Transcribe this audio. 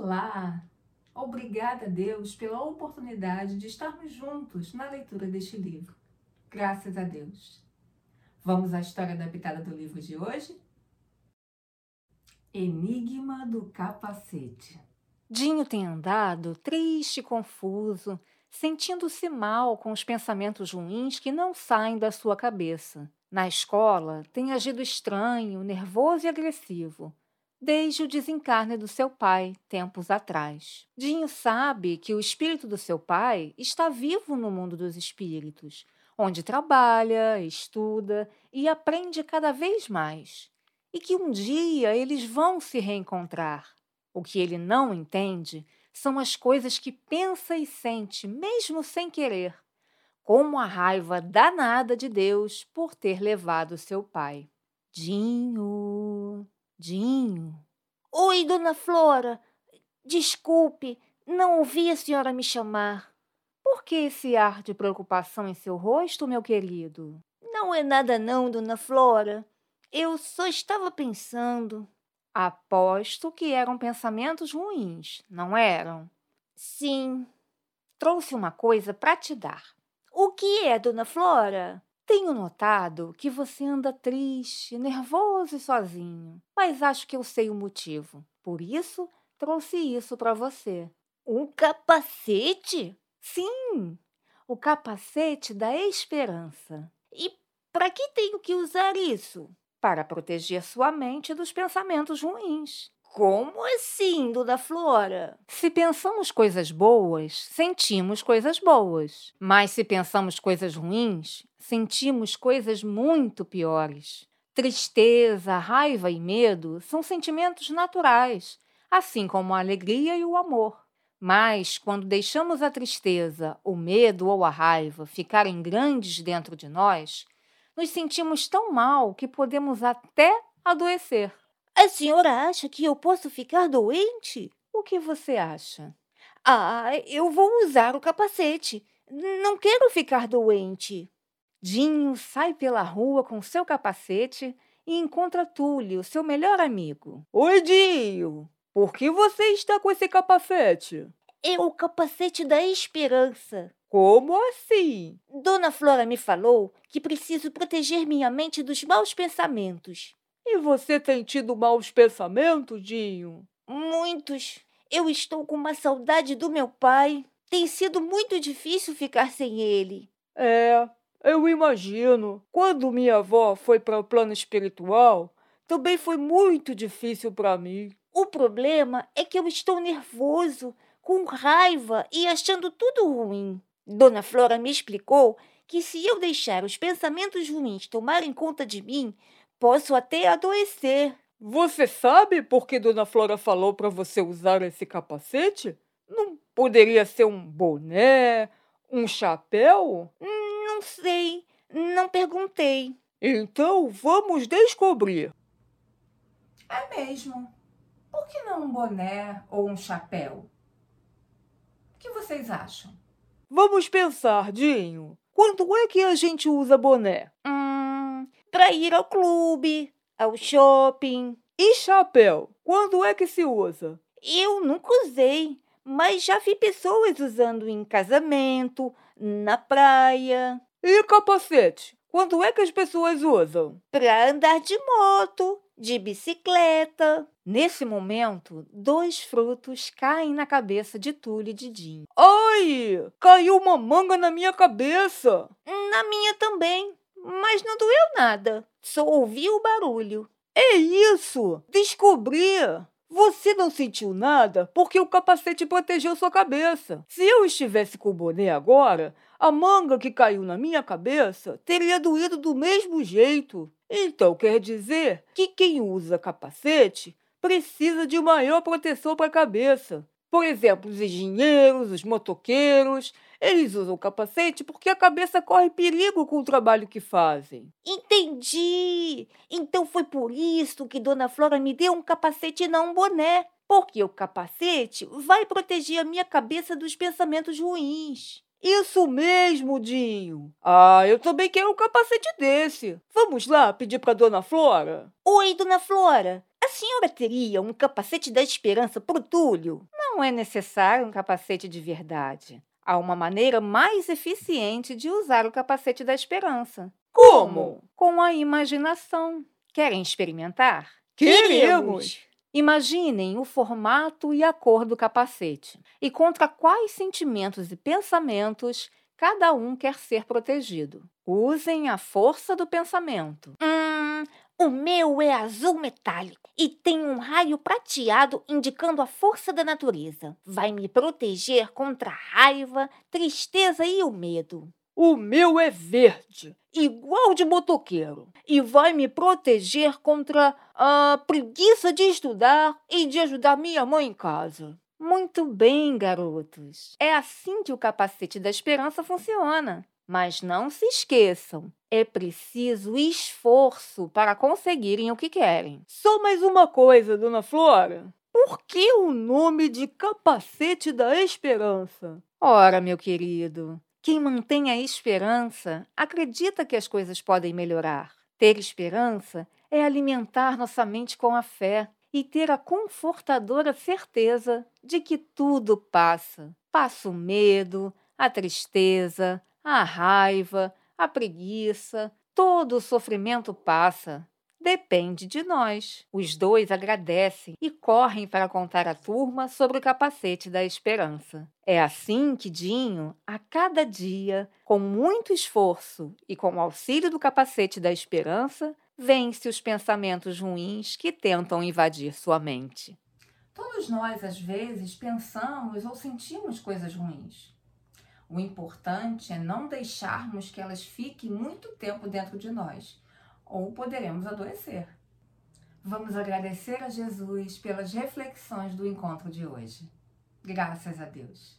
Olá! Obrigada, Deus, pela oportunidade de estarmos juntos na leitura deste livro. Graças a Deus. Vamos à história da pitada do livro de hoje? Enigma do capacete. Dinho tem andado triste e confuso, sentindo-se mal com os pensamentos ruins que não saem da sua cabeça. Na escola, tem agido estranho, nervoso e agressivo desde o desencarne do seu pai, tempos atrás. Dinho sabe que o espírito do seu pai está vivo no mundo dos espíritos, onde trabalha, estuda e aprende cada vez mais, e que um dia eles vão se reencontrar. O que ele não entende são as coisas que pensa e sente, mesmo sem querer, como a raiva danada de Deus por ter levado seu pai. Dinho. Dinho. Oi, dona Flora. Desculpe, não ouvi a senhora me chamar. Por que esse ar de preocupação em seu rosto, meu querido? Não é nada não, dona Flora. Eu só estava pensando. Aposto que eram pensamentos ruins, não eram? Sim. Trouxe uma coisa para te dar. O que é, dona Flora? Tenho notado que você anda triste, nervoso e sozinho, mas acho que eu sei o motivo. Por isso, trouxe isso para você. Um capacete? Sim, o capacete da esperança. E para que tenho que usar isso? Para proteger sua mente dos pensamentos ruins. Como assim, Dona Flora? Se pensamos coisas boas, sentimos coisas boas. Mas se pensamos coisas ruins, sentimos coisas muito piores. Tristeza, raiva e medo são sentimentos naturais, assim como a alegria e o amor. Mas, quando deixamos a tristeza, o medo ou a raiva ficarem grandes dentro de nós, nos sentimos tão mal que podemos até adoecer. A senhora acha que eu posso ficar doente? O que você acha? Ah, eu vou usar o capacete. Não quero ficar doente. Dinho sai pela rua com seu capacete e encontra Túlio, seu melhor amigo. Oi, Dinho! Por que você está com esse capacete? É o capacete da esperança. Como assim? Dona Flora me falou que preciso proteger minha mente dos maus pensamentos. E você tem tido maus pensamentos, Dinho? Muitos. Eu estou com uma saudade do meu pai. Tem sido muito difícil ficar sem ele. É, eu imagino. Quando minha avó foi para o plano espiritual, também foi muito difícil para mim. O problema é que eu estou nervoso, com raiva e achando tudo ruim. Dona Flora me explicou que se eu deixar os pensamentos ruins tomarem conta de mim, Posso até adoecer. Você sabe por que Dona Flora falou para você usar esse capacete? Não poderia ser um boné, um chapéu? Não sei, não perguntei. Então vamos descobrir. É mesmo. Por que não um boné ou um chapéu? O que vocês acham? Vamos pensar, Dinho. Quando é que a gente usa boné? Hum, para ir ao clube, ao shopping. E chapéu? Quando é que se usa? Eu nunca usei, mas já vi pessoas usando em casamento, na praia. E capacete? Quando é que as pessoas usam? Para andar de moto, de bicicleta. Nesse momento, dois frutos caem na cabeça de Túlio e de Dinho. Ai! Caiu uma manga na minha cabeça! Na minha também mas não doeu nada. Só ouvi o barulho. É isso! Descobri! Você não sentiu nada porque o capacete protegeu sua cabeça. Se eu estivesse com o boné agora, a manga que caiu na minha cabeça teria doído do mesmo jeito. Então quer dizer que quem usa capacete precisa de maior proteção para a cabeça. Por exemplo, os engenheiros, os motoqueiros, eles usam capacete porque a cabeça corre perigo com o trabalho que fazem. Entendi! Então foi por isso que Dona Flora me deu um capacete e não um boné. Porque o capacete vai proteger a minha cabeça dos pensamentos ruins. Isso mesmo, Dinho. Ah, eu também quero um capacete desse. Vamos lá pedir para Dona Flora? Oi, Dona Flora. A senhora teria um capacete da esperança pro Túlio? Não é necessário um capacete de verdade. Há uma maneira mais eficiente de usar o capacete da esperança. Como? Com a imaginação. Querem experimentar? Queremos! Imaginem o formato e a cor do capacete e contra quais sentimentos e pensamentos cada um quer ser protegido. Usem a força do pensamento. Hum, o meu é azul metálico e tem um raio prateado indicando a força da natureza. Vai me proteger contra a raiva, tristeza e o medo. O meu é verde, igual de motoqueiro, e vai me proteger contra a preguiça de estudar e de ajudar minha mãe em casa. Muito bem, garotos. É assim que o capacete da esperança funciona. Mas não se esqueçam, é preciso esforço para conseguirem o que querem. Só mais uma coisa, dona Flora. Por que o nome de capacete da esperança? Ora, meu querido, quem mantém a esperança acredita que as coisas podem melhorar. Ter esperança é alimentar nossa mente com a fé e ter a confortadora certeza de que tudo passa. Passa o medo, a tristeza, a raiva, a preguiça, todo o sofrimento passa. Depende de nós. Os dois agradecem e correm para contar à turma sobre o capacete da esperança. É assim que Dinho, a cada dia, com muito esforço e com o auxílio do capacete da esperança, vence os pensamentos ruins que tentam invadir sua mente. Todos nós, às vezes, pensamos ou sentimos coisas ruins. O importante é não deixarmos que elas fiquem muito tempo dentro de nós ou poderemos adoecer. Vamos agradecer a Jesus pelas reflexões do encontro de hoje. Graças a Deus.